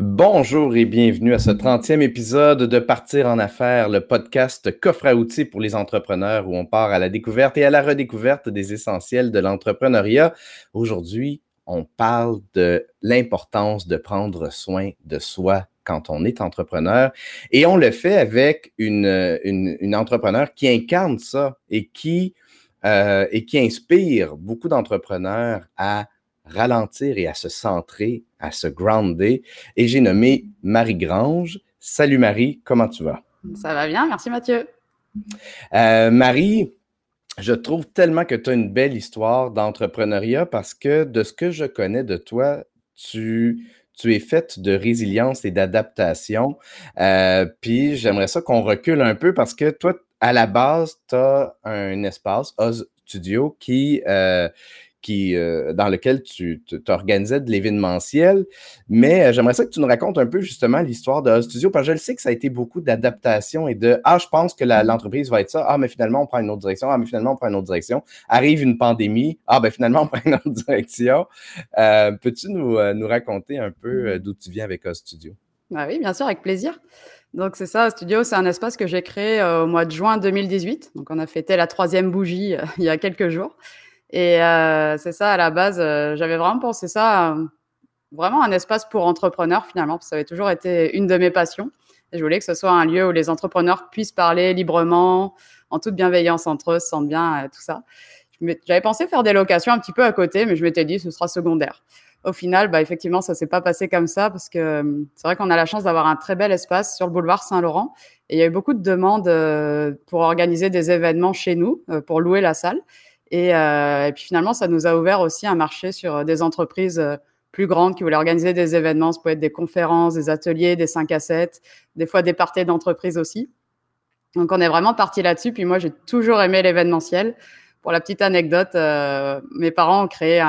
Bonjour et bienvenue à ce 30e épisode de Partir en affaires, le podcast coffre à outils pour les entrepreneurs où on part à la découverte et à la redécouverte des essentiels de l'entrepreneuriat. Aujourd'hui, on parle de l'importance de prendre soin de soi quand on est entrepreneur et on le fait avec une, une, entrepreneur qui incarne ça et qui, euh, et qui inspire beaucoup d'entrepreneurs à ralentir et à se centrer, à se grounder. Et j'ai nommé Marie Grange. Salut Marie, comment tu vas? Ça va bien, merci Mathieu. Euh, Marie, je trouve tellement que tu as une belle histoire d'entrepreneuriat parce que de ce que je connais de toi, tu, tu es faite de résilience et d'adaptation. Euh, puis j'aimerais ça qu'on recule un peu parce que toi, à la base, tu as un espace, Oz Studio, qui, euh, qui, euh, dans lequel tu t'organisais de l'événementiel. Mais euh, j'aimerais ça que tu nous racontes un peu justement l'histoire de Studio, parce que je le sais que ça a été beaucoup d'adaptation et de Ah, je pense que l'entreprise va être ça. Ah, mais finalement, on prend une autre direction. Ah, mais finalement, on prend une autre direction. Arrive une pandémie. Ah, ben finalement, on prend une autre direction. Euh, peux-tu nous, nous, raconter un peu d'où tu viens avec Studio? Ah oui, bien sûr, avec plaisir. Donc c'est ça, Studio, c'est un espace que j'ai créé au mois de juin 2018. Donc on a fêté la troisième bougie il y a quelques jours. Et euh, c'est ça, à la base, euh, j'avais vraiment pensé ça, euh, vraiment un espace pour entrepreneurs finalement, parce que ça avait toujours été une de mes passions. Et je voulais que ce soit un lieu où les entrepreneurs puissent parler librement, en toute bienveillance entre eux, se sentent bien, tout ça. J'avais pensé faire des locations un petit peu à côté, mais je m'étais dit ce sera secondaire. Au final, bah, effectivement, ça s'est pas passé comme ça parce que c'est vrai qu'on a la chance d'avoir un très bel espace sur le boulevard Saint-Laurent et il y a eu beaucoup de demandes pour organiser des événements chez nous, pour louer la salle. Euh, et, puis finalement, ça nous a ouvert aussi un marché sur euh, des entreprises euh, plus grandes qui voulaient organiser des événements. Ça peut être des conférences, des ateliers, des 5 à 7, des fois des parties d'entreprise aussi. Donc on est vraiment parti là-dessus. Puis moi, j'ai toujours aimé l'événementiel. Pour la petite anecdote, mes parents ont créé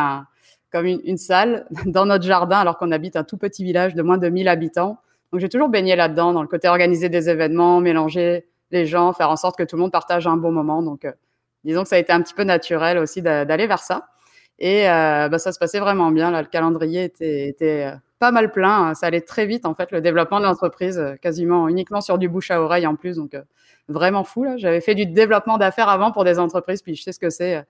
comme une, salle dans notre jardin alors qu'on habite un tout petit village de moins de 1000 habitants. Donc j'ai toujours baigné là-dedans, dans le côté organiser des événements, mélanger les gens, faire en sorte que tout le monde partage un bon moment. Donc disons que ça a été un petit peu naturel aussi d'aller vers ça. Et euh, bah, ça se passait vraiment bien. Là, le calendrier était, était euh, pas mal plein. Ça allait très vite, en fait, le développement de l'entreprise, euh, quasiment uniquement sur du bouche à oreille en plus. Donc, vraiment fou. J'avais fait du développement d'affaires avant pour des entreprises, puis je sais ce que c'est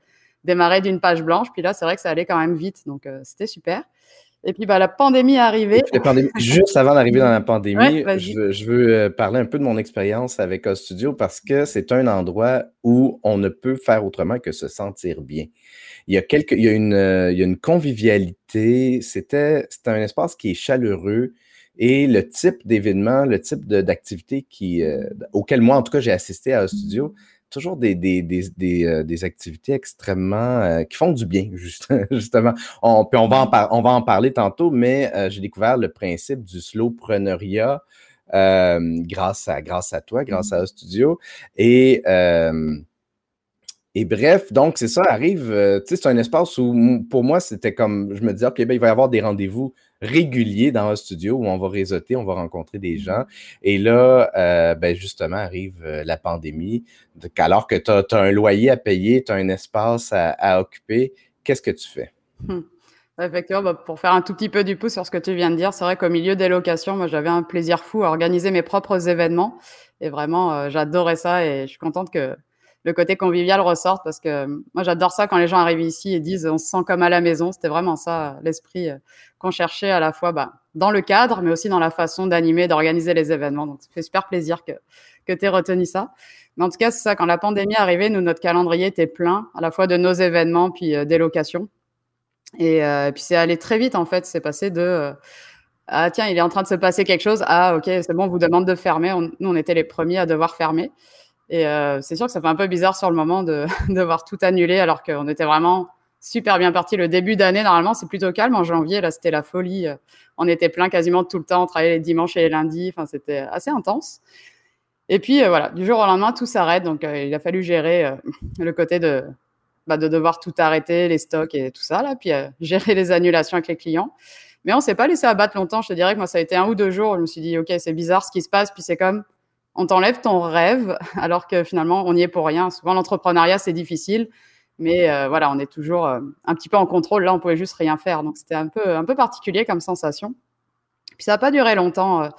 démarrer d'une page blanche. Puis là, c'est vrai que ça allait quand même vite. Donc, c'était super. Et puis, bah, la pandémie est arrivée. juste avant d'arriver dans la pandémie, je, veux euh, parler un peu de mon expérience avec O Studio parce que c'est un endroit où on ne peut faire autrement que se sentir bien. Il y a, quelques, il y a, une, euh, il y a une convivialité. C'était un espace qui est chaleureux. Et le type d'événement, le type d'activité qui, euh, auquel moi, en tout cas, j'ai assisté à O Studio, toujours des, des, des, euh, des, activités extrêmement euh, qui font du bien, justement. On, puis on va, en on va en parler tantôt, mais euh, j'ai découvert le principe du slowpreneuriat grâce, à, grâce à toi, grâce à Studio. Et et bref, donc c'est ça, arrive, euh, tu sais, c'est un espace où pour moi, c'était comme, je me disais, OK, ben, il va y avoir des rendez-vous réguliers dans un studio où on va réseauter, on va rencontrer des gens. Et là, euh, ben, justement, arrive euh, la pandémie. Donc, alors que tu as, un loyer à payer, tu as un espace à, occuper, qu'est-ce que tu fais? Hum. Effectivement, bah, pour faire un tout petit peu du pouce sur ce que tu viens de dire, c'est vrai qu'au milieu des locations, moi, j'avais un plaisir fou à organiser mes propres événements. Et vraiment, j'adorais ça et je suis contente que le côté convivial ressort parce que moi j'adore ça quand les gens arrivent ici et disent on se sent comme à la maison. C'était vraiment ça l'esprit euh, qu'on cherchait à la fois bah, dans le cadre, mais aussi dans la façon d'animer, d'organiser les événements. Donc ça fait super plaisir que, que tu aies retenu ça. Mais en tout cas, c'est ça, quand la pandémie est arrivée, nous, notre calendrier était plein, à la fois de nos événements puis euh, des locations. Et, euh, puis c'est allé très vite en fait, c'est passé de ah tiens, il est en train de se passer quelque chose. Ah ok, c'est bon, on vous demande de fermer. nous, on était les premiers à devoir fermer. Et euh, c'est sûr que ça fait un peu bizarre sur le moment de devoir tout annuler alors qu'on était vraiment super bien parti le début d'année. Normalement, c'est plutôt calme. En janvier, là, c'était la folie. On était plein quasiment tout le temps. On travaillait les dimanches et les lundis. Enfin, c'était assez intense. Et puis, euh, voilà, du jour au lendemain, tout s'arrête. Donc, euh, il a fallu gérer le côté de, bah, de devoir tout arrêter, les stocks et tout ça, là. Puis, gérer les annulations avec les clients. Mais on s'est pas laissé abattre longtemps. Je te dirais que moi, ça a été un ou deux jours. Je me suis dit, OK, c'est bizarre ce qui se passe. Puis, c'est comme, on t'enlève ton rêve alors que finalement on n'y est pour rien. Souvent l'entrepreneuriat c'est difficile, mais euh, voilà, on est toujours euh, un petit peu en contrôle. Là, on pouvait juste rien faire, donc c'était un peu un peu particulier comme sensation. Puis ça n'a pas duré longtemps.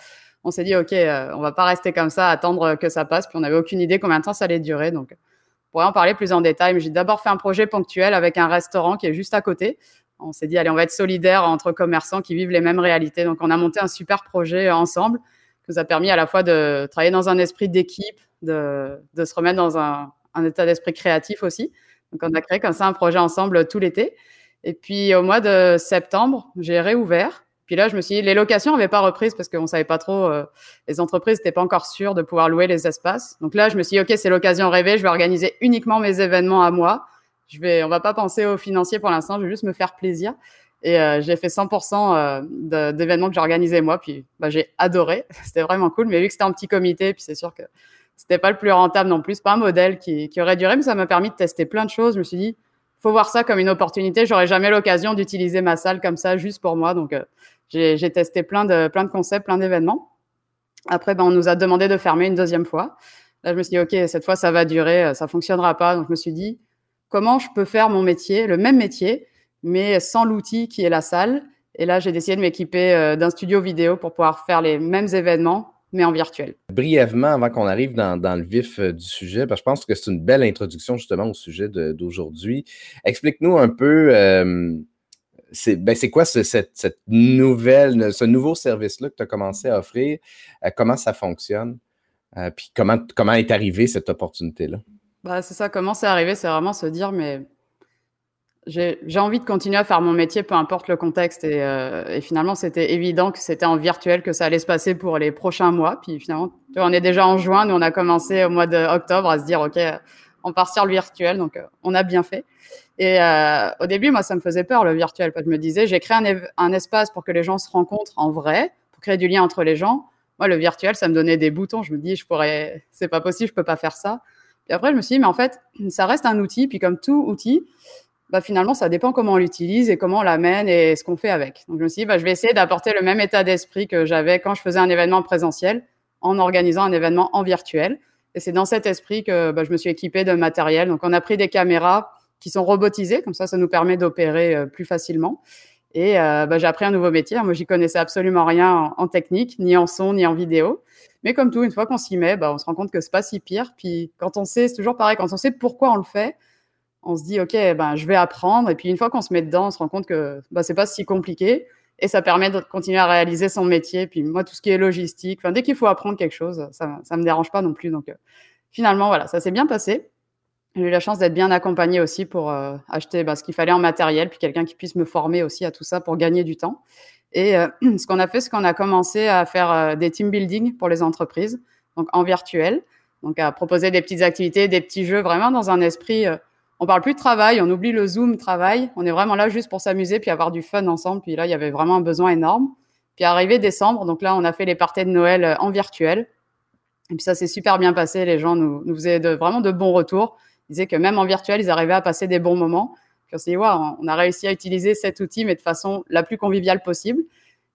on s'est dit, OK, on va pas rester comme ça, attendre que ça passe. Puis on n'avait aucune idée combien de temps ça allait durer. Donc, on pourrait en parler plus en détail. J'ai d'abord fait un projet ponctuel avec un restaurant qui est juste à côté. On s'est dit, allez, on va être solidaire entre commerçants qui vivent les mêmes réalités. Donc, on a monté un super projet ensemble nous a permis à la fois de travailler dans un esprit d'équipe, de, se remettre dans un, état d'esprit créatif aussi. Donc, on a créé comme ça un projet ensemble tout l'été. Et puis, au mois de septembre, j'ai réouvert. Puis là, je me suis dit, les locations n'avaient pas repris parce qu'on ne savait pas trop, euh, les entreprises n'étaient pas encore sûres de pouvoir louer les espaces. Donc là, je me suis dit, OK, c'est l'occasion rêvée, je vais organiser uniquement mes événements à moi. Je vais, on va pas penser aux financiers pour l'instant, je vais juste me faire plaisir. Et euh, j'ai fait 100% euh, d'événements que j'ai organisés moi. Puis bah, j'ai adoré, c'était vraiment cool. Mais vu que c'était un petit comité, puis c'est sûr que c'était pas le plus rentable non plus, pas un modèle qui, qui aurait duré, mais ça m'a permis de tester plein de choses. Je me suis dit, faut voir ça comme une opportunité. J'aurais jamais l'occasion d'utiliser ma salle comme ça juste pour moi. Donc, euh, j'ai testé plein de, plein de concepts, plein d'événements. Après, ben, on nous a demandé de fermer une deuxième fois. Là, je me suis dit, OK, cette fois, ça va durer, ça fonctionnera pas. Donc, je me suis dit, comment je peux faire mon métier, le même métier, mais sans l'outil qui est la salle. Et là, j'ai décidé de m'équiper euh, d'un studio vidéo pour pouvoir faire les mêmes événements mais en virtuel. Brièvement, avant qu'on arrive dans, le vif euh, du sujet, parce que je pense que c'est une belle introduction justement au sujet d'aujourd'hui. Explique-nous un peu, euh, ben, c'est quoi cette, nouvelle, ce nouveau service-là que tu as commencé à offrir, euh, comment ça fonctionne, puis comment, comment est arrivée cette opportunité-là? Bah, c'est ça, comment c'est arrivé, c'est vraiment se dire, mais j'ai envie de continuer à faire mon métier, peu importe le contexte. Et, euh, et finalement, c'était évident que c'était en virtuel que ça allait se passer pour les prochains mois. Puis finalement, on est déjà en juin, nous on a commencé au mois d'octobre à se dire, OK, on part sur le virtuel. Donc, euh, on a bien fait. Et euh, au début, moi, ça me faisait peur le virtuel. Parce je me disais, j'ai créé un, espace pour que les gens se rencontrent en vrai, pour créer du lien entre les gens. Moi, le virtuel, ça me donnait des boutons. Je me dis, je pourrais, c'est pas possible, je peux pas faire ça. Puis après, je me suis dit, mais en fait, ça reste un outil. Puis comme tout outil, bah, finalement, ça dépend comment on l'utilise et comment on l'amène et ce qu'on fait avec. Donc, je me suis dit, bah, je vais essayer d'apporter le même état d'esprit que j'avais quand je faisais un événement présentiel en organisant un événement en virtuel. Et c'est dans cet esprit que bah, je me suis équipée de matériel. Donc, on a pris des caméras qui sont robotisées, comme ça, ça nous permet d'opérer euh, plus facilement. Et euh, bah, j'ai appris un nouveau métier. Moi, j'y connaissais absolument rien en, technique, ni en son, ni en vidéo. Mais comme tout, une fois qu'on s'y met, bah, on se rend compte que c'est pas si pire. Puis quand on sait, c'est toujours pareil, quand on sait pourquoi on le fait, on se dit, OK, ben, je vais apprendre. Et puis, une fois qu'on se met dedans, on se rend compte que ben, c'est pas si compliqué. Et ça permet de continuer à réaliser son métier. Puis, moi, tout ce qui est logistique, dès qu'il faut apprendre quelque chose, ça ne me dérange pas non plus. Donc, euh, finalement, voilà, ça s'est bien passé. J'ai eu la chance d'être bien accompagnée aussi pour euh, acheter ben, ce qu'il fallait en matériel, puis quelqu'un qui puisse me former aussi à tout ça pour gagner du temps. Et euh, ce qu'on a fait, c'est qu'on a commencé à faire des team building pour les entreprises, donc en virtuel, donc à proposer des petites activités, des petits jeux, vraiment dans un esprit on parle plus de travail, on oublie le Zoom travail. On est vraiment là juste pour s'amuser puis avoir du fun ensemble. Puis là, il y avait vraiment un besoin énorme. Puis arrivé décembre, donc là, on a fait les parties de Noël euh, en virtuel. Et puis ça s'est super bien passé. Les gens nous, faisaient vraiment de bons retours. Ils disaient que même en virtuel, ils arrivaient à passer des bons moments. Puis on s'est dit, on a réussi à utiliser cet outil, mais de façon la plus conviviale possible.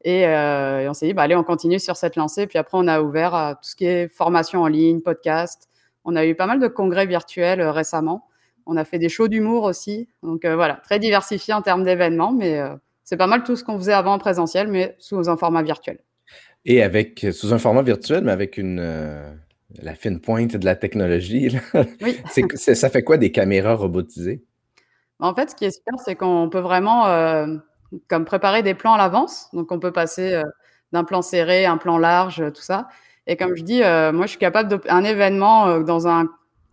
Et, euh, on s'est dit, bah, allez, on continue sur cette lancée. Puis après, on a ouvert à tout ce qui est formation en ligne, podcast. On a eu pas mal de congrès virtuels euh, récemment. On a fait des shows d'humour aussi. Donc euh, voilà, très diversifié en termes d'événements, mais euh, c'est pas mal tout ce qu'on faisait avant en présentiel, mais sous un format virtuel. Et avec sous un format virtuel, mais avec une euh, la fine pointe de la technologie. Oui. ça fait quoi des caméras robotisées? En fait, ce qui est super, c'est qu'on peut vraiment comme préparer des plans à l'avance. Donc on peut passer d'un plan serré, un plan large, tout ça. Et comme je dis, moi je suis capable d'un événement dans un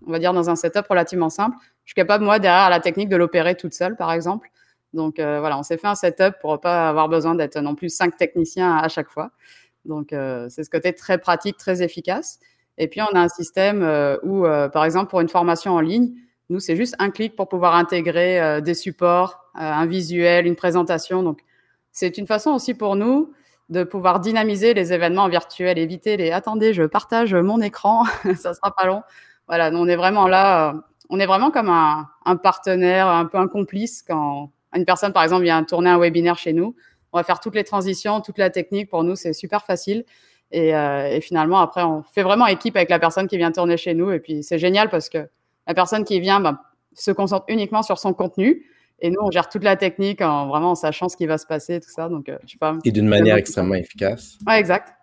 on va dire dans un setup relativement simple je suis capable, moi, derrière la technique, de l'opérer toute seule, par exemple. Donc euh, voilà, on s'est fait un setup pour pas avoir besoin d'être non plus cinq techniciens à, chaque fois. Donc euh, c'est ce côté très pratique, très efficace. Et puis on a un système euh, où, par exemple, pour une formation en ligne, nous c'est juste un clic pour pouvoir intégrer des supports, un visuel, une présentation. Donc c'est une façon aussi pour nous de pouvoir dynamiser les événements virtuels, éviter les attendez, je partage mon écran, ça sera pas long. Voilà, on est vraiment là on est vraiment comme un, partenaire, un peu un complice quand une personne, par exemple, vient tourner un webinaire chez nous. On va faire toutes les transitions, toute la technique. Pour nous, c'est super facile. Et, euh, finalement, après, on fait vraiment équipe avec la personne qui vient tourner chez nous. Et puis, c'est génial parce que la personne qui vient bah, se concentre uniquement sur son contenu. Et nous, on gère toute la technique en vraiment en sachant ce qui va se passer, tout ça. Donc, je sais pas. Et d'une manière extrêmement efficace. Ouais, exact.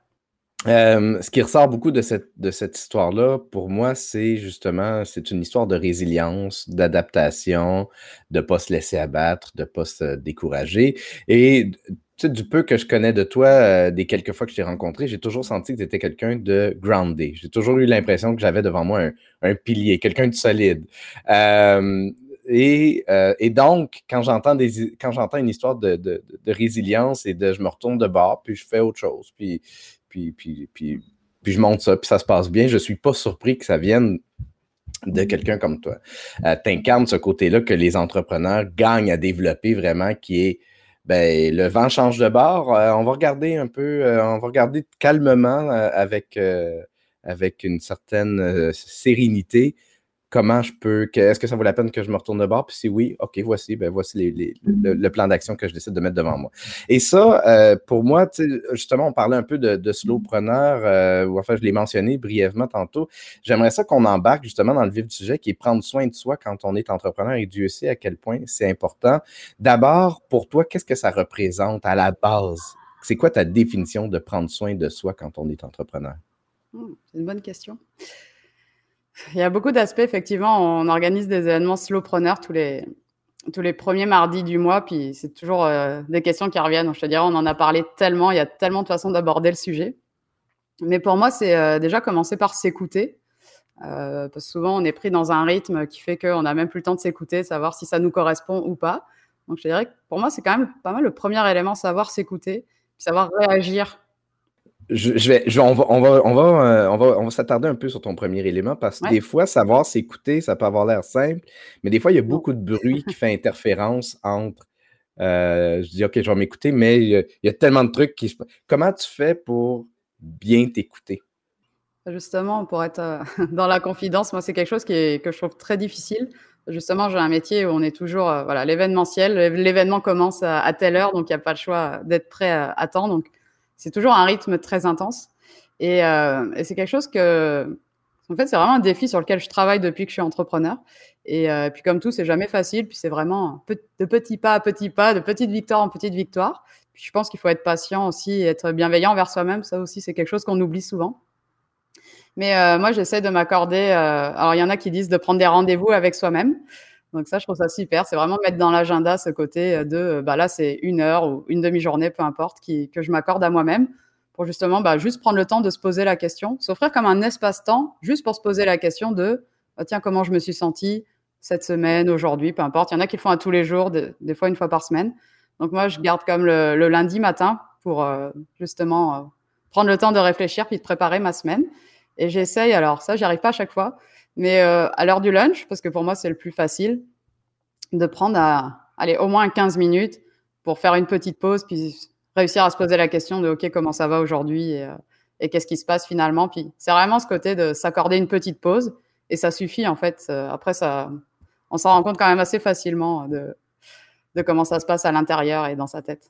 Ce qui ressort beaucoup de cette, de cette histoire-là, pour moi, c'est justement, c'est une histoire de résilience, d'adaptation, de ne pas se laisser abattre, de ne pas se décourager. Et du peu que je connais de toi, euh, des quelques fois que je t'ai rencontré, j'ai toujours senti que tu étais quelqu'un de grounded. J'ai toujours eu l'impression que j'avais devant moi un, pilier, quelqu'un de solide. Euh, euh, et, donc, quand j'entends quand j'entends une histoire de, résilience et de je me retourne de bord, puis je fais autre chose, puis, puis, je monte ça, puis ça se passe bien, je ne suis pas surpris que ça vienne de quelqu'un comme toi. tu incarnes ce côté-là que les entrepreneurs gagnent à développer vraiment, qui est ben, le vent change de bord. Euh, on va regarder un peu, euh, on va regarder calmement euh, avec, avec une certaine sérénité comment je peux, est-ce que ça vaut la peine que je me retourne de bord? Puis si oui, OK, voici, ben voici le, plan d'action que je décide de mettre devant moi. Et ça, euh, pour moi, justement, on parlait un peu de, de slowpreneur, euh, enfin, je l'ai mentionné brièvement tantôt. J'aimerais ça qu'on embarque justement dans le vif du sujet, qui est prendre soin de soi quand on est entrepreneur, et Dieu sait à quel point c'est important. D'abord, pour toi, qu'est-ce que ça représente à la base? C'est quoi ta définition de prendre soin de soi quand on est entrepreneur? Hmm, c'est une bonne question. Il y a beaucoup d'aspects, effectivement. On organise des événements slowpreneurs tous les, tous les premiers mardis du mois, puis c'est toujours euh, des questions qui reviennent. Je te dirais, on en a parlé tellement, il y a tellement de façons d'aborder le sujet. Mais pour moi, c'est euh, déjà commencer par s'écouter. Euh, parce que souvent, on est pris dans un rythme qui fait qu'on n'a même plus le temps de s'écouter, savoir si ça nous correspond ou pas. Donc, je te dirais que pour moi, c'est quand même pas mal le premier élément, savoir s'écouter, savoir réagir je, vais, on va, on va, on va, euh, on va, on va s'attarder un peu sur ton premier élément parce que des fois, savoir s'écouter, ça peut avoir l'air simple, mais des fois, il y a beaucoup de bruit qui fait interférence entre. Euh, je dis, OK, je vais m'écouter, mais il y, a, tellement de trucs qui se. Comment tu fais pour bien t'écouter? Justement, pour être euh, dans la confidence, moi, c'est quelque chose qui est, que je trouve très difficile. Justement, j'ai un métier où on est toujours, voilà, l'événementiel. L'événement commence à, telle heure, donc il n'y a pas le choix d'être prêt à, à temps. Donc, c'est toujours un rythme très intense. Euh, et, c'est quelque chose que, en fait, c'est vraiment un défi sur lequel je travaille depuis que je suis entrepreneur. Et, euh, puis, comme tout, c'est jamais facile. Puis, c'est vraiment de petits pas à petits pas, de petite victoire en petite victoire. Puis, je pense qu'il faut être patient aussi, être bienveillant envers soi-même. Ça aussi, c'est quelque chose qu'on oublie souvent. Mais euh, moi, j'essaie de m'accorder. alors, il y en a qui disent de prendre des rendez-vous avec soi-même. Donc ça, je trouve ça super. C'est vraiment mettre dans l'agenda ce côté de, bah là, c'est une heure ou une demi-journée, peu importe, que je m'accorde à moi-même pour justement bah, juste prendre le temps de se poser la question, s'offrir comme un espace-temps, juste pour se poser la question de, bah, tiens, comment je me suis senti cette semaine, aujourd'hui, peu importe. Il y en a qui le font à tous les jours, des fois une fois par semaine. Donc moi, je garde comme le, lundi matin pour euh, justement euh, prendre le temps de réfléchir puis de préparer ma semaine. Et j'essaye, alors ça, j'y arrive pas à chaque fois, mais euh, à l'heure du lunch, parce que pour moi, c'est le plus facile, de prendre à, allez, au moins 15 minutes pour faire une petite pause, puis réussir à se poser la question de OK, comment ça va aujourd'hui et, euh, qu'est-ce qui se passe finalement? Puis c'est vraiment ce côté de s'accorder une petite pause et ça suffit en fait. Euh, après, ça, on s'en rend compte quand même assez facilement de, de comment ça se passe à l'intérieur et dans sa tête.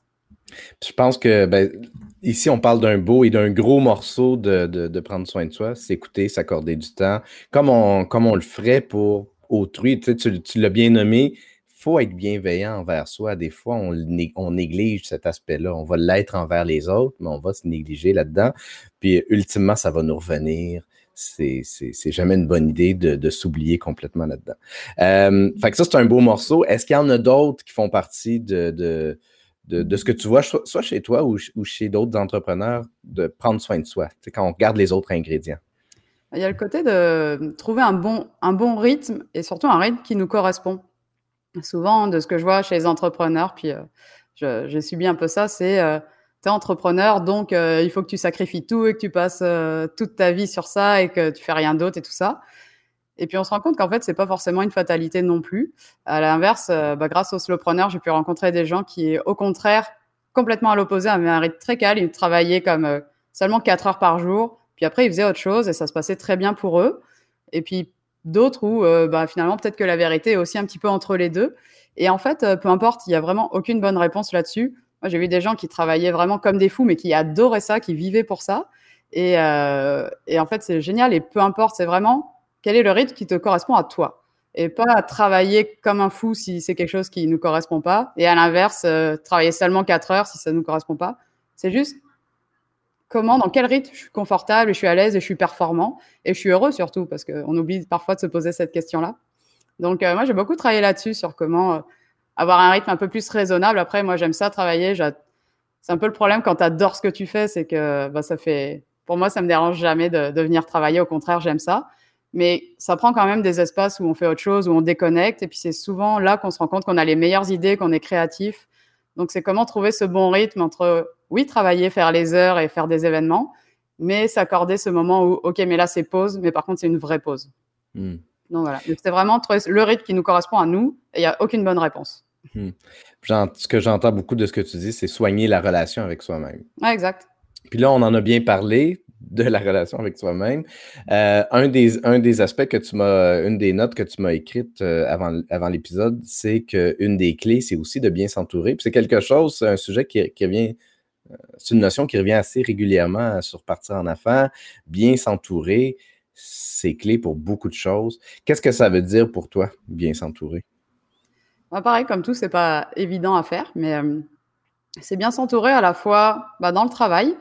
Je pense que ben, ici, on parle d'un beau et d'un gros morceau de, de, prendre soin de soi, s'écouter, s'accorder du temps, comme on, comme on le ferait pour autrui. Tu, tu, l'as bien nommé, il faut être bienveillant envers soi. Des fois, on, on néglige cet aspect-là. On va l'être envers les autres, mais on va se négliger là-dedans. Puis, ultimement, ça va nous revenir. C'est jamais une bonne idée de, de s'oublier complètement là-dedans. Euh, fait que ça, c'est un beau morceau. Est-ce qu'il y en a d'autres qui font partie de, de de, ce que tu vois, soit chez toi ou, chez d'autres entrepreneurs, de prendre soin de soi, quand on regarde les autres ingrédients? Il y a le côté de trouver un bon, un bon rythme et surtout un rythme qui nous correspond. Souvent, de ce que je vois chez les entrepreneurs, puis euh, j'ai subi un peu ça, c'est euh, tu es entrepreneur, donc euh, il faut que tu sacrifies tout et que tu passes toute ta vie sur ça et que tu fais rien d'autre et tout ça. Et puis on se rend compte qu'en fait, c'est pas forcément une fatalité non plus. À l'inverse, euh, bah, grâce au slowpreneur, j'ai pu rencontrer des gens qui, au contraire, complètement à l'opposé, avaient un rythme très calme. Ils travaillaient comme euh, seulement 4 heures par jour. Puis après, ils faisaient autre chose et ça se passait très bien pour eux. Et puis d'autres où euh, bah, finalement, peut-être que la vérité est aussi un petit peu entre les deux. Et en fait, peu importe, il n'y a vraiment aucune bonne réponse là-dessus. Moi, j'ai vu des gens qui travaillaient vraiment comme des fous, mais qui adoraient ça, qui vivaient pour ça. Et en fait, c'est génial. Et peu importe, c'est vraiment quel est le rythme qui te correspond à toi et pas travailler comme un fou si c'est quelque chose qui ne nous correspond pas. Et à l'inverse, euh, travailler seulement 4 heures si ça ne nous correspond pas. C'est juste comment, dans quel rythme je suis confortable, je suis à l'aise et je suis performant. Et je suis heureux surtout, parce qu'on oublie parfois de se poser cette question-là. Donc, euh, moi, j'ai beaucoup travaillé là-dessus, sur comment euh, avoir un rythme un peu plus raisonnable. Après, moi, j'aime ça travailler. C'est un peu le problème quand tu adores ce que tu fais, c'est que bah, ça fait. Pour moi, ça me dérange jamais de, de venir travailler. Au contraire, j'aime ça. Mais ça prend quand même des espaces où on fait autre chose, où on déconnecte. Et puis, c'est souvent là qu'on se rend compte qu'on a les meilleures idées, qu'on est créatif. Donc, c'est comment trouver ce bon rythme entre, oui, travailler, faire les heures et faire des événements, mais s'accorder ce moment où, OK, mais là, c'est pause, mais par contre, c'est une vraie pause. Hmm. Donc voilà, c'est vraiment le rythme qui nous correspond à nous et il n'y a aucune bonne réponse. Hmm. Ce que j'entends beaucoup de ce que tu dis, c'est soigner la relation avec soi-même. Ouais, exact. Puis là, on en a bien parlé de la relation avec soi-même. Euh, un, des, aspects que tu m'as, une des notes que tu m'as écrites euh, avant, l'épisode, c'est qu'une des clés, c'est aussi de bien s'entourer. C'est quelque chose, c'est un sujet qui, qui revient, euh, c'est une notion qui revient assez régulièrement sur partir en affaires, bien s'entourer c'est clé pour beaucoup de choses. Qu'est-ce que ça veut dire pour toi, bien s'entourer? Bah, pareil, comme tout, c'est pas évident à faire, mais c'est bien s'entourer à la fois bah, dans le travail,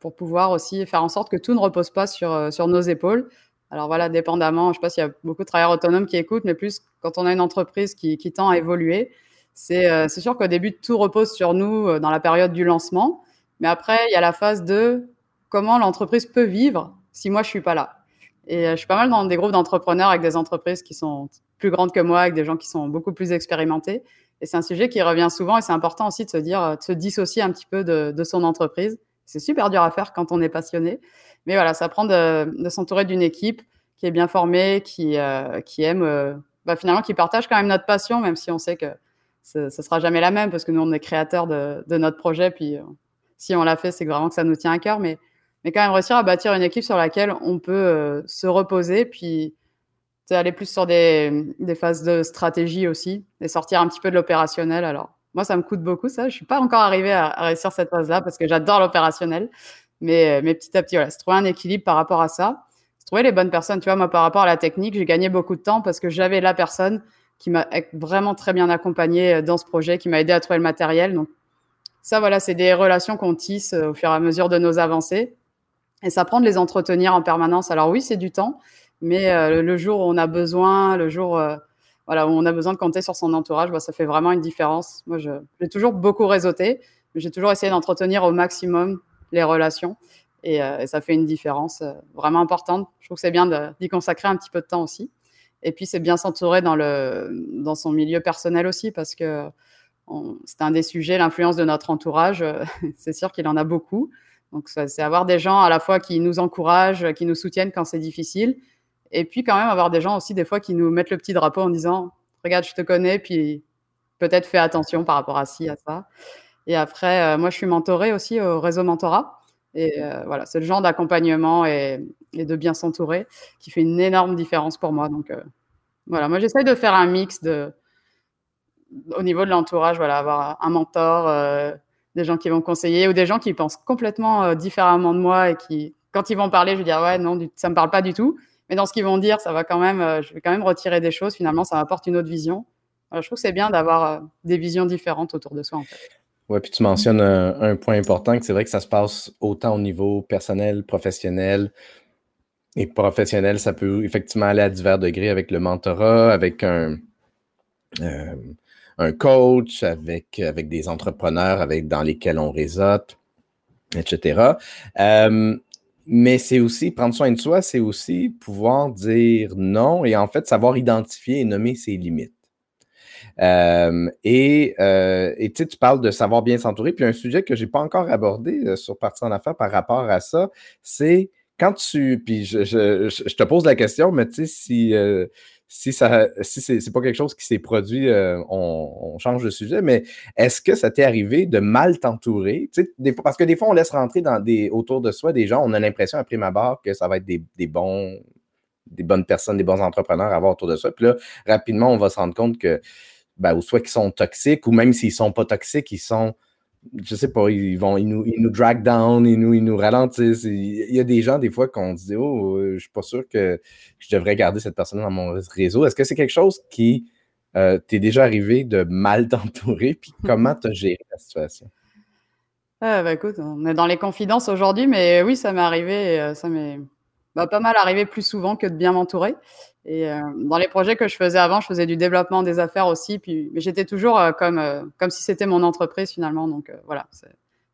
pour pouvoir aussi faire en sorte que tout ne repose pas sur, euh, sur nos épaules. Alors voilà, dépendamment, je ne sais pas s'il y a beaucoup de travailleurs autonomes qui écoutent, mais plus quand on a une entreprise qui, qui tend à évoluer, c'est sûr qu'au début, tout repose sur nous dans la période du lancement, mais après, il y a la phase de comment l'entreprise peut vivre si moi je suis pas là. Et euh, je suis pas mal dans des groupes d'entrepreneurs avec des entreprises qui sont plus grandes que moi, avec des gens qui sont beaucoup plus expérimentés. Et c'est un sujet qui revient souvent et c'est important aussi de se dire, euh, de se dissocier un petit peu de son entreprise. C'est super dur à faire quand on est passionné. Mais voilà, ça prend de, s'entourer d'une équipe qui est bien formée, qui, euh, qui aime, euh, bah finalement, qui partage quand même notre passion, même si on sait que ce, ce sera jamais la même parce que nous, on est créateurs de, notre projet. Puis si on l'a fait, c'est vraiment que ça nous tient à cœur. Mais mais quand même réussir à bâtir une équipe sur laquelle on peut euh, se reposer, puis aller plus sur des, des, phases de stratégie aussi, et sortir un petit peu de l'opérationnel. Alors, moi, ça me coûte beaucoup, ça. Je suis pas encore arrivée à, réussir cette phase-là parce que j'adore l'opérationnel. Mais, euh, mais petit à petit, voilà, c'est trouver un équilibre par rapport à ça. C'est trouver les bonnes personnes. Tu vois, moi, par rapport à la technique, j'ai gagné beaucoup de temps parce que j'avais la personne qui m'a vraiment très bien accompagnée euh, dans ce projet, qui m'a aidé à trouver le matériel. Donc, ça, voilà, c'est des relations qu'on tisse au fur et à mesure de nos avancées. Et ça prend de les entretenir en permanence. Alors oui, c'est du temps, mais euh, le jour où on a besoin, le jour euh, voilà, on a besoin de compter sur son entourage, bah, ça fait vraiment une différence. Moi, j'ai toujours beaucoup réseauté, mais j'ai toujours essayé d'entretenir au maximum les relations. Et, euh, ça fait une différence vraiment importante. Je trouve que c'est bien d'y consacrer un petit peu de temps aussi. Et puis, c'est bien s'entourer dans, dans son milieu personnel aussi, parce que c'est un des sujets, l'influence de notre entourage. c'est sûr qu'il en a beaucoup. Donc, c'est avoir des gens à la fois qui nous encouragent, qui nous soutiennent quand c'est difficile, et puis quand même avoir des gens aussi des fois qui nous mettent le petit drapeau en disant regarde, je te connais, puis peut-être fais attention par rapport à ci, à ça. Et après, euh, moi, je suis mentorée aussi au réseau mentorat. Et euh, voilà, c'est le genre d'accompagnement et, de bien s'entourer qui fait une énorme différence pour moi. Donc euh, voilà, moi, j'essaye de faire un mix de, au niveau de l'entourage, voilà, avoir un mentor des gens qui vont conseiller ou des gens qui pensent complètement différemment de moi et qui, quand ils vont parler, je vais dire ouais non, ça me parle pas du tout. Mais dans ce qu'ils vont dire, ça va quand même, euh, je vais quand même retirer des choses. Finalement, ça m'apporte une autre vision. je trouve que c'est bien d'avoir euh, des visions différentes autour de soi. En fait. Ouais, puis tu mentionnes un, point important que c'est vrai que ça se passe autant au niveau personnel, professionnel. Et professionnel, ça peut effectivement aller à divers degrés avec le mentorat, avec un, un coach, avec, avec des entrepreneurs avec, dans lesquels on réseaute, etc. Euh, mais c'est aussi prendre soin de soi, c'est aussi pouvoir dire non et en fait savoir identifier et nommer ses limites. Euh, et euh, tu parles de savoir bien s'entourer. Puis un sujet que je n'ai pas encore abordé euh, sur Partir en affaires par rapport à ça, c'est quand tu. Puis je, te pose la question, mais tu sais, si, si ça si c'est pas quelque chose qui s'est produit, euh, on, change de sujet, mais est-ce que ça t'est arrivé de mal t'entourer? Parce que des fois, on laisse rentrer autour de soi des gens, on a l'impression après ma barre que ça va être des, bonnes personnes, des bons entrepreneurs à avoir autour de soi. Puis là, rapidement, on va se rendre compte que, ben, ou soit qu'ils sont toxiques, ou même s'ils sont pas toxiques, ils sont je sais pas, ils vont, ils nous, ils nous drag down, ils nous, ils nous ralentissent. Il y a des gens, des fois, qu'on dit, oh, je suis pas sûr que je devrais garder cette personne dans mon réseau. Est-ce que c'est quelque chose qui euh, t'est déjà arrivé de mal t'entourer? Puis comment tu as géré la situation? Ah, bah, écoute, on est dans les confidences aujourd'hui, mais oui, ça m'est arrivé, euh, ça m'est bah, pas mal arrivé plus souvent que de bien m'entourer. Et euh, dans les projets que je faisais avant, je faisais du développement des affaires aussi, puis mais j'étais toujours euh, comme euh, comme si c'était mon entreprise finalement. Donc voilà,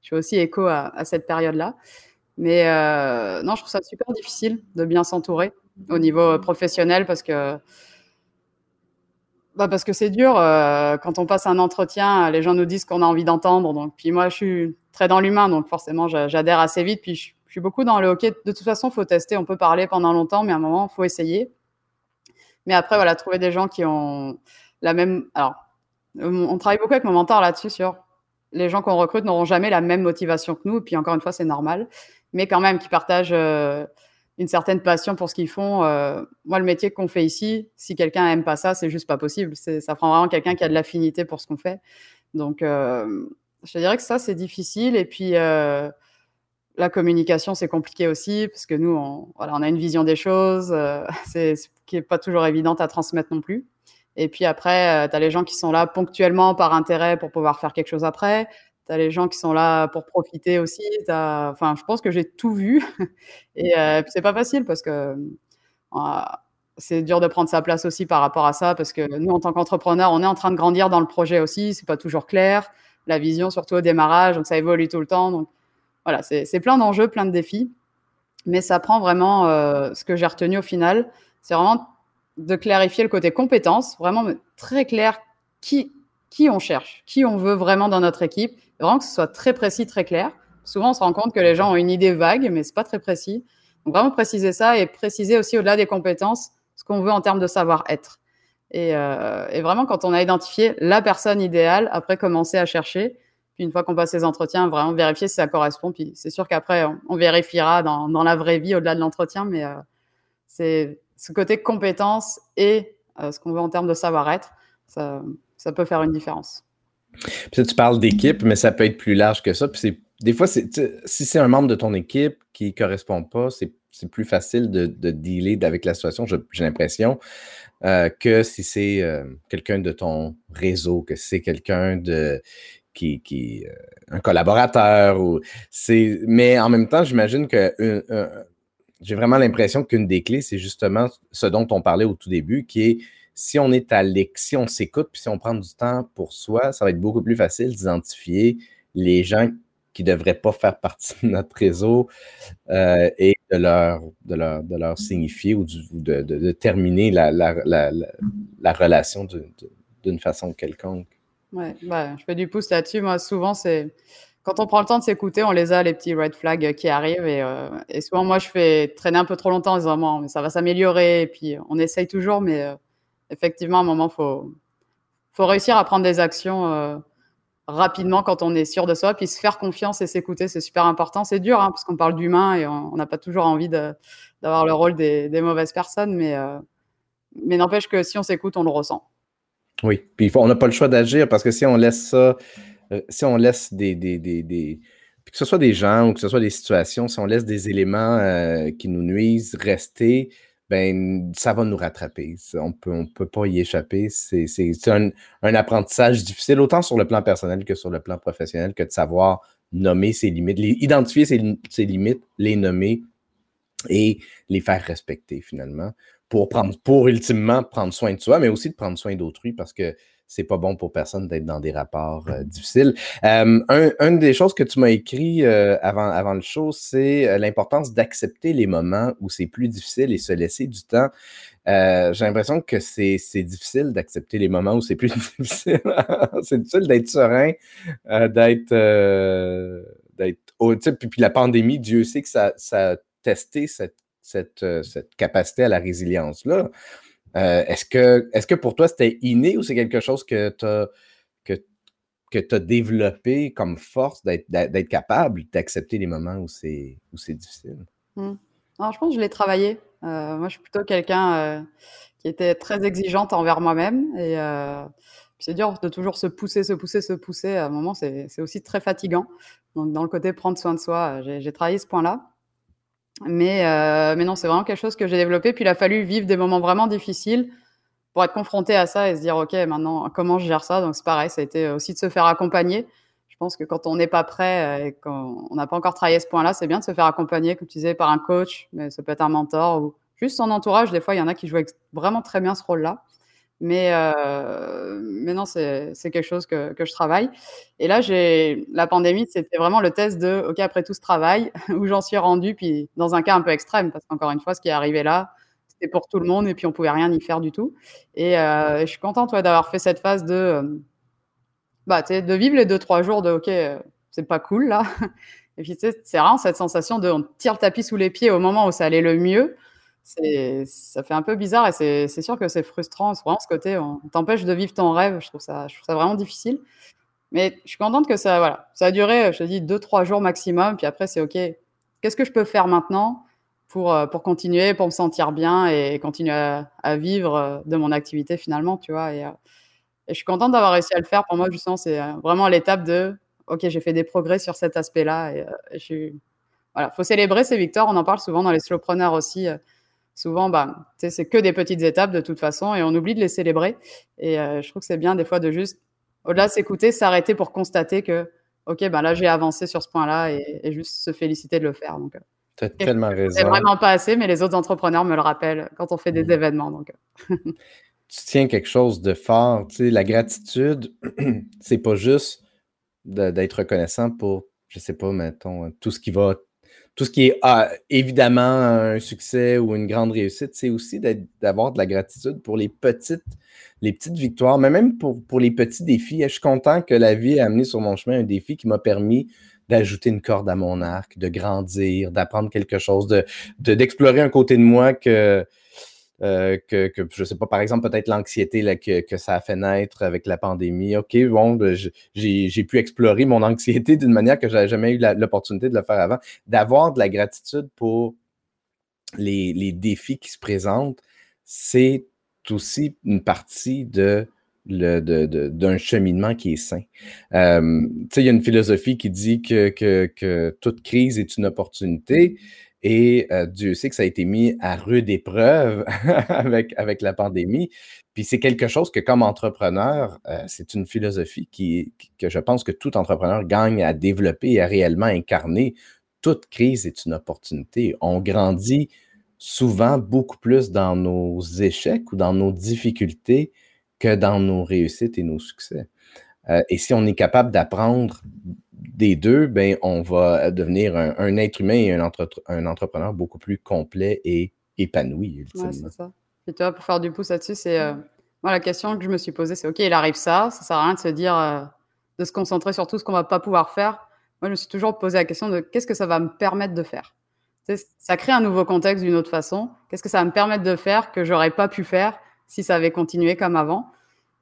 je fais aussi écho à, cette période-là. Mais non, je trouve ça super difficile de bien s'entourer au niveau professionnel parce que bah parce que c'est dur quand on passe un entretien, les gens nous disent qu'on a envie d'entendre. Donc puis moi, je suis très dans l'humain, donc forcément, j'adhère assez vite. Puis je, suis beaucoup dans le hockey. De toute façon, faut tester. On peut parler pendant longtemps, mais à un moment, faut essayer. Mais après, voilà, trouver des gens qui ont la même. Alors, on travaille beaucoup avec mon mentor là-dessus sur les gens qu'on recrute n'auront jamais la même motivation que nous. Et puis encore une fois, c'est normal. Mais quand même, qui partagent euh, une certaine passion pour ce qu'ils font. Euh, moi, le métier qu'on fait ici, si quelqu'un aime pas ça, c'est juste pas possible. Ça prend vraiment quelqu'un qui a de l'affinité pour ce qu'on fait. Donc, euh, je dirais que ça, c'est difficile. Et puis, la communication, c'est compliqué aussi, parce que nous, on, a une vision des choses, euh, c'est qui n'est pas toujours évidente à transmettre non plus. Et puis après, euh, tu as les gens qui sont là ponctuellement par intérêt pour pouvoir faire quelque chose après. Tu as les gens qui sont là pour profiter aussi. Enfin, je pense que j'ai tout vu. Et euh, c'est pas facile parce que euh, c'est dur de prendre sa place aussi par rapport à ça, parce que nous, en tant qu'entrepreneur, on est en train de grandir dans le projet aussi. C'est pas toujours clair. La vision, surtout au démarrage, donc ça évolue tout le temps. Donc voilà, c'est plein d'enjeux, plein de défis, mais ça prend vraiment euh, ce que j'ai retenu au final, c'est vraiment de clarifier le côté compétence, vraiment très clair qui, qui on cherche, qui on veut vraiment dans notre équipe, vraiment que ce soit très précis, très clair. Souvent, on se rend compte que les gens ont une idée vague, mais c'est pas très précis. Donc vraiment préciser ça et préciser aussi au-delà des compétences ce qu'on veut en termes de savoir-être. Et, euh, et, vraiment, quand on a identifié la personne idéale, après commencer à chercher, puis une fois qu'on passe les entretiens, vraiment vérifier si ça correspond. Puis c'est sûr qu'après, on, vérifiera dans, la vraie vie au-delà de l'entretien, mais euh, c'est ce côté compétence et euh, ce qu'on veut en termes de savoir-être, ça, peut faire une différence. Puis tu parles d'équipe, mais ça peut être plus large que ça. Puis des fois, si c'est un membre de ton équipe qui ne correspond pas, c'est, plus facile de, de, dealer avec la situation, j'ai l'impression, euh, que si c'est quelqu'un de ton réseau, que c'est quelqu'un de qui, qui euh, un collaborateur ou mais en même temps j'imagine que j'ai vraiment l'impression qu'une des clés c'est justement ce dont on parlait au tout début qui est si on est à si on s'écoute puis si on prend du temps pour soi ça va être beaucoup plus facile d'identifier les gens qui ne devraient pas faire partie de notre réseau euh, et de leur, de, leur, de leur signifier ou de, de, terminer la, la, la, la relation d'une façon quelconque. Ouais, bah, je fais du pouce là-dessus. Moi, souvent, c'est quand on prend le temps de s'écouter, on les a, les petits red flags qui arrivent. Et, euh, et souvent, moi, je fais traîner un peu trop longtemps en disant, mais ça va s'améliorer. Et puis, on essaye toujours, mais euh, effectivement, à un moment, il faut, faut réussir à prendre des actions euh, rapidement quand on est sûr de soi. Puis se faire confiance et s'écouter, c'est super important. C'est dur, hein, parce qu'on parle d'humain et on n'a pas toujours envie d'avoir le rôle des, des, mauvaises personnes. Mais, mais n'empêche que si on s'écoute, on le ressent. Oui, puis on n'a pas le choix d'agir parce que si on laisse ça, euh, si on laisse des, des, des, que ce soit des gens ou que ce soit des situations, si on laisse des éléments euh, qui nous nuisent rester, ben ça va nous rattraper. On peut, on peut pas y échapper. C'est un, un, apprentissage difficile, autant sur le plan personnel que sur le plan professionnel, que de savoir nommer ses limites, identifier ses limites, les nommer et les faire respecter finalement pour prendre, pour ultimement prendre soin de soi, mais aussi de prendre soin d'autrui parce que c'est pas bon pour personne d'être dans des rapports euh, difficiles. Euh, un, une des choses que tu m'as écrit euh, avant, avant le show, c'est l'importance d'accepter les moments où c'est plus difficile et se laisser du temps. J'ai l'impression que c'est difficile d'accepter les moments où c'est plus difficile. c'est difficile d'être serein, d'être d'être puis, puis la pandémie, Dieu sait que ça, ça a testé cette euh, cette, capacité à la résilience-là. Euh, est-ce que, est que pour toi, c'était inné ou c'est quelque chose que tu as, que, que développé comme force d'être capable d'accepter les moments où c'est difficile? Mmh. Alors, je pense que je l'ai travaillé. Euh, moi, je suis plutôt quelqu'un qui était très exigeante envers moi-même. Et c'est dur de toujours se pousser, se pousser, se pousser. À un moment, c'est aussi très fatigant. Donc, dans le côté prendre soin de soi, j'ai travaillé ce point-là. Mais, mais non, c'est vraiment quelque chose que j'ai développé. Puis il a fallu vivre des moments vraiment difficiles pour être confronté à ça et se dire, OK, maintenant, comment je gère ça? Donc, c'est pareil, ça a été aussi de se faire accompagner. Je pense que quand on n'est pas prêt euh, et qu'on n'a pas encore travaillé ce point-là, c'est bien de se faire accompagner, comme tu disais, par un coach, mais ça peut être un mentor ou juste son entourage. Des fois, il y en a qui jouent vraiment très bien ce rôle-là. Mais, euh, non, c'est quelque chose que, je travaille. Et là, la pandémie, c'était vraiment le test de, OK, après tout ce travail, où j'en suis rendu, puis dans un cas un peu extrême, parce qu'encore une fois, ce qui est arrivé là, c'était pour tout le monde et puis on pouvait rien y faire du tout. Et euh, je suis contente d'avoir fait cette phase de, euh, bah, de vivre les deux, trois jours de OK, euh, c'est pas cool là. Et puis c'est vraiment cette sensation de on tire le tapis sous les pieds au moment où ça allait le mieux. Ça fait un peu bizarre et c'est sûr que c'est frustrant. C'est vraiment ce côté, on t'empêche de vivre ton rêve. Je trouve, ça, vraiment difficile. Mais je suis contente que ça, voilà, ça a duré, je te dis, deux, trois jours maximum. Puis après, c'est OK. Qu'est-ce que je peux faire maintenant pour, euh, pour continuer, pour me sentir bien et continuer à, vivre euh, de mon activité finalement, tu vois. Euh, et je suis contente d'avoir réussi à le faire. Pour moi, justement, c'est vraiment l'étape de OK, j'ai fait des progrès sur cet aspect-là. Et. Voilà, faut célébrer ces victoires. On en parle souvent dans les slowpreneurs aussi. Souvent, bah, c'est que des petites étapes de toute façon et on oublie de les célébrer. Et je trouve que c'est bien des fois de juste, au-delà de s'écouter, s'arrêter pour constater que OK, ben là, j'ai avancé sur ce point-là et, et, juste se féliciter de le faire. Donc, tu as tellement raison. C'est vraiment pas assez, mais les autres entrepreneurs me le rappellent quand on fait des mmh. événements. Donc. tu tiens quelque chose de fort. Tu sais, la gratitude, c'est pas juste d'être reconnaissant pour, je sais pas, mettons, tout ce qui va, tout ce qui est ah, évidemment un succès ou une grande réussite, c'est aussi d'avoir de la gratitude pour les petites, victoires, mais même pour, les petits défis. Je suis content que la vie ait amené sur mon chemin un défi qui m'a permis d'ajouter une corde à mon arc, de grandir, d'apprendre quelque chose, de, d'explorer un côté de moi que, euh, que, que, je sais pas, par exemple, peut-être l'anxiété que, que, ça a fait naître avec la pandémie. OK, bon, ben, j'ai, pu explorer mon anxiété d'une manière que j'avais jamais eu l'opportunité de le faire avant. D'avoir de la gratitude pour les, les défis qui se présentent, c'est aussi une partie de d'un cheminement qui est sain. Euh, il y a une philosophie qui dit que, que, toute crise est une opportunité et euh, Dieu sait que ça a été mis à rude épreuve avec, avec la pandémie. Puis c'est quelque chose que comme entrepreneur, euh, c'est une philosophie qui, que je pense que tout entrepreneur gagne à développer et à réellement incarner. Toute crise est une opportunité. On grandit souvent beaucoup plus dans nos échecs ou dans nos difficultés que dans nos réussites et nos succès. Euh, et si on est capable d'apprendre des deux, ben, on va devenir un, être humain et un, un, entrepreneur beaucoup plus complet et épanoui. Ouais, c'est ça. Et toi, pour faire du pouce là-dessus, c'est euh, moi la question que je me suis posée, c'est OK, il arrive ça, ça sert à rien de se dire euh, de se concentrer sur tout ce qu'on va pas pouvoir faire. Moi, je me suis toujours posé la question de qu'est-ce que ça va me permettre de faire? ça crée un nouveau contexte d'une autre façon. Qu'est-ce que ça va me permettre de faire que j'aurais pas pu faire si ça avait continué comme avant?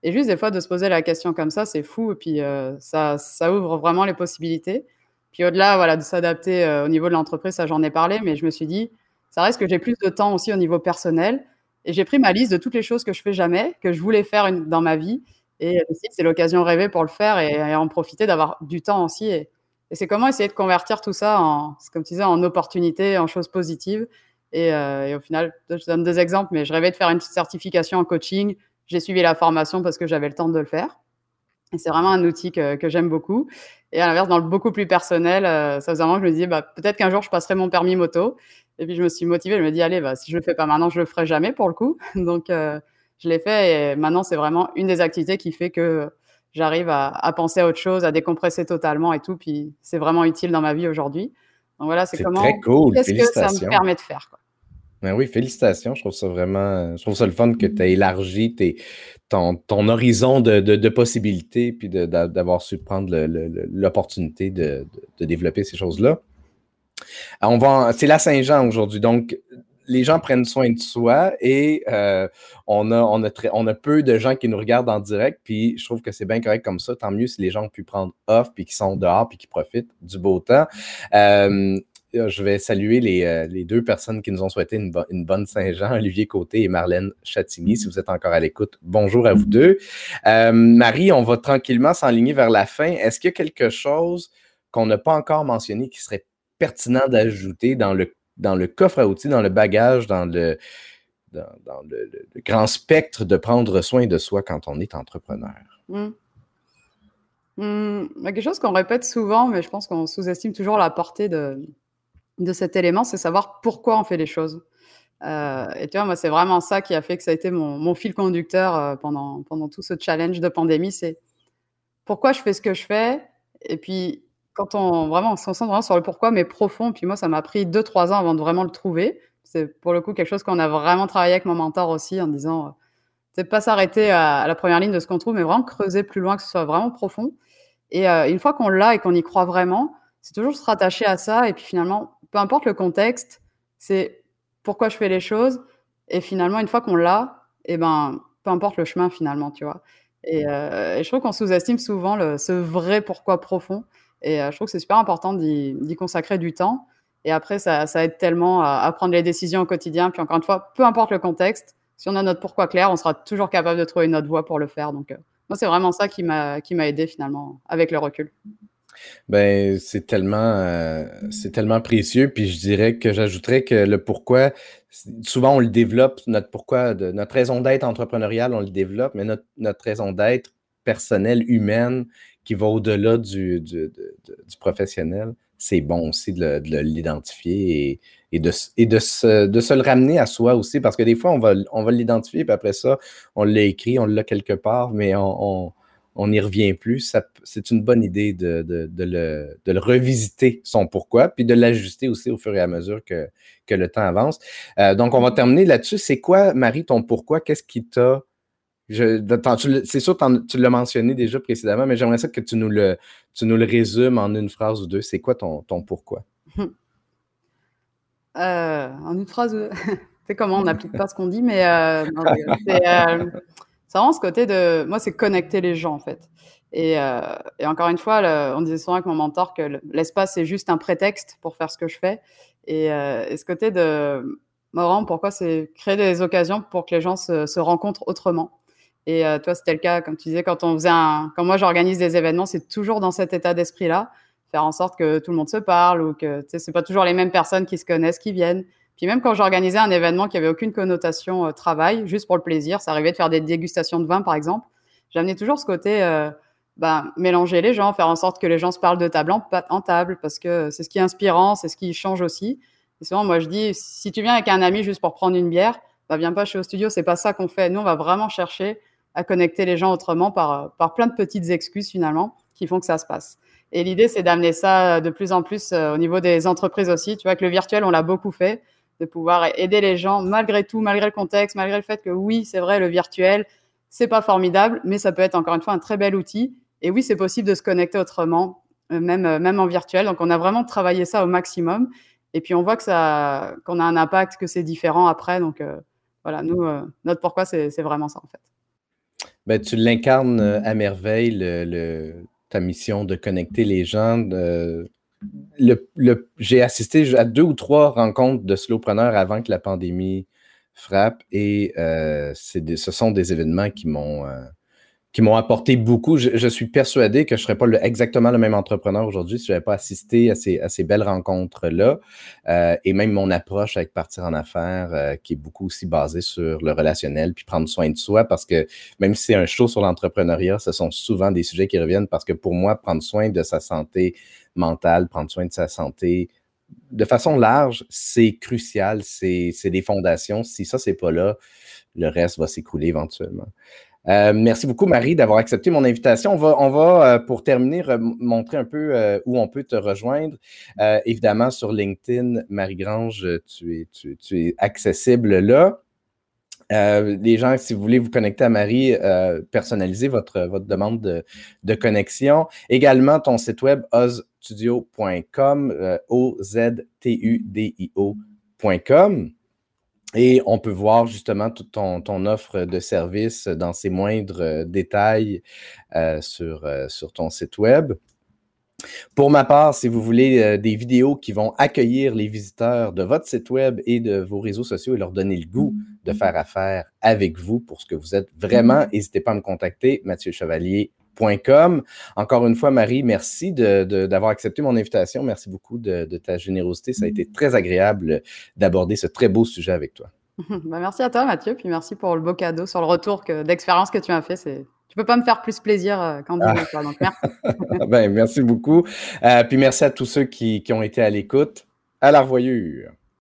Et juste des fois de se poser la question comme ça, c'est fou. Et puis euh, ça, ouvre vraiment les possibilités. Puis au-delà, voilà, de s'adapter euh, au niveau de l'entreprise, ça j'en ai parlé, mais je me suis dit, ça reste que j'ai plus de temps aussi au niveau personnel. Et j'ai pris ma liste de toutes les choses que je fais jamais, que je voulais faire dans ma vie. Et c'est l'occasion rêvée pour le faire et, en profiter, d'avoir du temps aussi. Et, c'est comment essayer de convertir tout ça en, comme tu disais, en opportunités, en choses positives. Euh, et, au final, je donne deux exemples, mais je rêvais de faire une certification en coaching. J'ai suivi la formation parce que j'avais le temps de le faire. Et c'est vraiment un outil que, que j'aime beaucoup. Et à l'inverse, dans le beaucoup plus personnel, euh, ça faisait un moment que je me disais, bah, peut-être qu'un jour, je passerai mon permis moto. Et puis, je me suis motivée. Je me dis, allez, bah, si je le fais pas maintenant, je le ferai jamais pour le coup. Donc, euh, je l'ai fait. Et maintenant, c'est vraiment une des activités qui fait que j'arrive à, à, penser à autre chose, à décompresser totalement et tout. Puis, c'est vraiment utile dans ma vie aujourd'hui. Donc, voilà, c'est comment. Cool. Qu'est-ce que ça me permet de faire quoi. Ben oui, félicitations. Je trouve ça vraiment, je trouve ça le fun que tu aies élargi ton, ton, horizon de, de, possibilités puis d'avoir su prendre l'opportunité de, de, développer ces choses-là. On va, c'est la Saint-Jean aujourd'hui, donc les gens prennent soin de soi et euh, on, a, on, a on a peu de gens qui nous regardent en direct, puis je trouve que c'est bien correct comme ça. Tant mieux si les gens ont pu prendre off, puis qui sont dehors, puis qui profitent du beau temps. Euh, je vais saluer les, deux personnes qui nous ont souhaité une, bonne Saint-Jean, Olivier Côté et Marlène Chatigny. Si vous êtes encore à l'écoute, bonjour à vous deux. Marie, on va tranquillement s'enligner vers la fin. Est-ce qu'il y a quelque chose qu'on n'a pas encore mentionné qui serait pertinent d'ajouter dans le, dans le coffre à outils, dans le bagage, dans le, dans, le, grand spectre de prendre soin de soi quand on est entrepreneur? Mmh. Mmh, quelque chose qu'on répète souvent, mais je pense qu'on sous-estime toujours la portée de, de cet élément, c'est savoir pourquoi on fait les choses. Euh, et tu vois, moi, c'est vraiment ça qui a fait que ça a été mon, fil conducteur euh, pendant, pendant tout ce challenge de pandémie. C'est pourquoi je fais ce que je fais? Et puis, quand on vraiment on se concentre vraiment sur le pourquoi, mais profond, puis moi, ça m'a pris deux, trois ans avant de vraiment le trouver. C'est pour le coup quelque chose qu'on a vraiment travaillé avec mon mentor aussi en disant, euh, c'est pas s'arrêter à, la première ligne de ce qu'on trouve, mais vraiment creuser plus loin, que ce soit vraiment profond. Et euh, une fois qu'on l'a et qu'on y croit vraiment, c'est toujours se rattacher à ça. Et puis finalement, peu importe le contexte, c'est pourquoi je fais les choses. Et finalement, une fois qu'on l'a, et eh ben, peu importe le chemin finalement, tu vois. Et, euh, je trouve qu'on sous-estime souvent le, ce vrai pourquoi profond. Et je trouve que c'est super important d'y consacrer du temps. Et après, ça, ça aide tellement à, prendre les décisions au quotidien. Puis encore une fois, peu importe le contexte, si on a notre pourquoi clair, on sera toujours capable de trouver notre voie pour le faire. Donc, euh, moi, c'est vraiment ça qui m'a aidé finalement avec le recul. Ben, c'est tellement, euh, tellement précieux. Puis je dirais que j'ajouterais que le pourquoi, souvent on le développe, notre pourquoi, de, notre raison d'être entrepreneuriale, on le développe, mais notre, notre raison d'être personnelle, humaine, qui va au-delà du, du, du, professionnel, c'est bon aussi de, l'identifier et, de, et de, se, de, se, le ramener à soi aussi, parce que des fois, on va, on va l'identifier, puis après ça, on l'a écrit, on l'a quelque part, mais on n'y revient plus. C'est une bonne idée de, le, revisiter, son pourquoi, puis de l'ajuster aussi au fur et à mesure que, le temps avance. Euh, donc, on va terminer là-dessus. C'est quoi, Marie, ton pourquoi? Qu'est-ce qui t'a c'est sûr, tu l'as mentionné déjà précédemment, mais j'aimerais ça que tu nous le, résumes en une phrase ou deux. C'est quoi ton, pourquoi? Euh, en une phrase, c'est comment on n'applique pas ce qu'on dit, mais euh, c'est vraiment ce côté de. Moi, c'est connecter les gens, en fait. Et, et encore une fois, on disait souvent avec mon mentor que l'espace, c'est juste un prétexte pour faire ce que je fais. Et, et ce côté de. Moi, pourquoi c'est créer des occasions pour que les gens se, rencontrent autrement. Et euh, toi, c'était le cas, comme tu disais, quand on faisait un, quand moi j'organise des événements, c'est toujours dans cet état d'esprit-là, faire en sorte que tout le monde se parle ou que, c'est pas toujours les mêmes personnes qui se connaissent, qui viennent. Puis même quand j'organisais un événement qui avait aucune connotation euh, travail, juste pour le plaisir, ça arrivait de faire des dégustations de vin, par exemple. J'amenais toujours ce côté, euh, ben, mélanger les gens, faire en sorte que les gens se parlent de table en, table, parce que c'est ce qui est inspirant, c'est ce qui change aussi. Et souvent, moi, je dis, si tu viens avec un ami juste pour prendre une bière, bah, viens pas chez au studio, c'est pas ça qu'on fait. Nous, on va vraiment chercher à connecter les gens autrement par, par plein de petites excuses finalement qui font que ça se passe. Et l'idée, c'est d'amener ça de plus en plus euh, au niveau des entreprises aussi. Tu vois que le virtuel, on l'a beaucoup fait, de pouvoir aider les gens malgré tout, malgré le contexte, malgré le fait que oui, c'est vrai, le virtuel, c'est pas formidable, mais ça peut être encore une fois un très bel outil. Et oui, c'est possible de se connecter autrement, euh, même, euh, même en virtuel. Donc, on a vraiment travaillé ça au maximum. Et puis, on voit que ça, qu'on a un impact, que c'est différent après. Donc, voilà, nous, notre pourquoi, c'est vraiment ça, en fait. Ben, tu l'incarnes euh, à merveille, le, ta mission de connecter les gens. J'ai assisté à deux ou trois rencontres de slowpreneurs avant que la pandémie frappe et euh, ce sont des événements qui m'ont euh, apporté beaucoup. Je, suis persuadé que je ne serais pas exactement le même entrepreneur aujourd'hui si je n'avais pas assisté à ces, à ces belles rencontres-là. Euh, et même mon approche avec Partir en affaires, qui est beaucoup aussi basée sur le relationnel, puis prendre soin de soi, parce que même si c'est un show sur l'entrepreneuriat, ce sont souvent des sujets qui reviennent, parce que pour moi, prendre soin de sa santé mentale, prendre soin de sa santé de façon large, c'est crucial, c'est des fondations. Si ça, c'est pas là, le reste va s'écrouler éventuellement. Euh, merci beaucoup, Marie, d'avoir accepté mon invitation. On va, on va euh, pour terminer, montrer un peu euh, où on peut te rejoindre. évidemment, sur LinkedIn, Marie Grange, tu es, tu, es accessible là. les gens, si vous voulez vous connecter à Marie, personnalisez votre, votre demande de, de, connexion. Également, ton site web, ozstudio.com, O-Z-T-U-D-I-O.com. Et on peut voir justement toute ton, offre de services dans ses moindres euh, détails euh, sur, euh, ton site web. Pour ma part, si vous voulez euh, des vidéos qui vont accueillir les visiteurs de votre site web et de vos réseaux sociaux et leur donner le goût de faire affaire avec vous pour ce que vous êtes vraiment, n'hésitez pas à me contacter, Encore une fois, Marie, merci d'avoir accepté mon invitation. Merci beaucoup de, ta générosité. Ça a été très agréable d'aborder ce très beau sujet avec toi. Bah, merci à toi, Mathieu, puis merci pour le beau cadeau sur le retour d'expérience que tu m'as fait. C'est tu peux pas me faire plus plaisir euh, qu'en ah. donc merci. ben, merci beaucoup. Euh, puis merci à tous ceux qui, qui ont été à l'écoute. À la revoyure.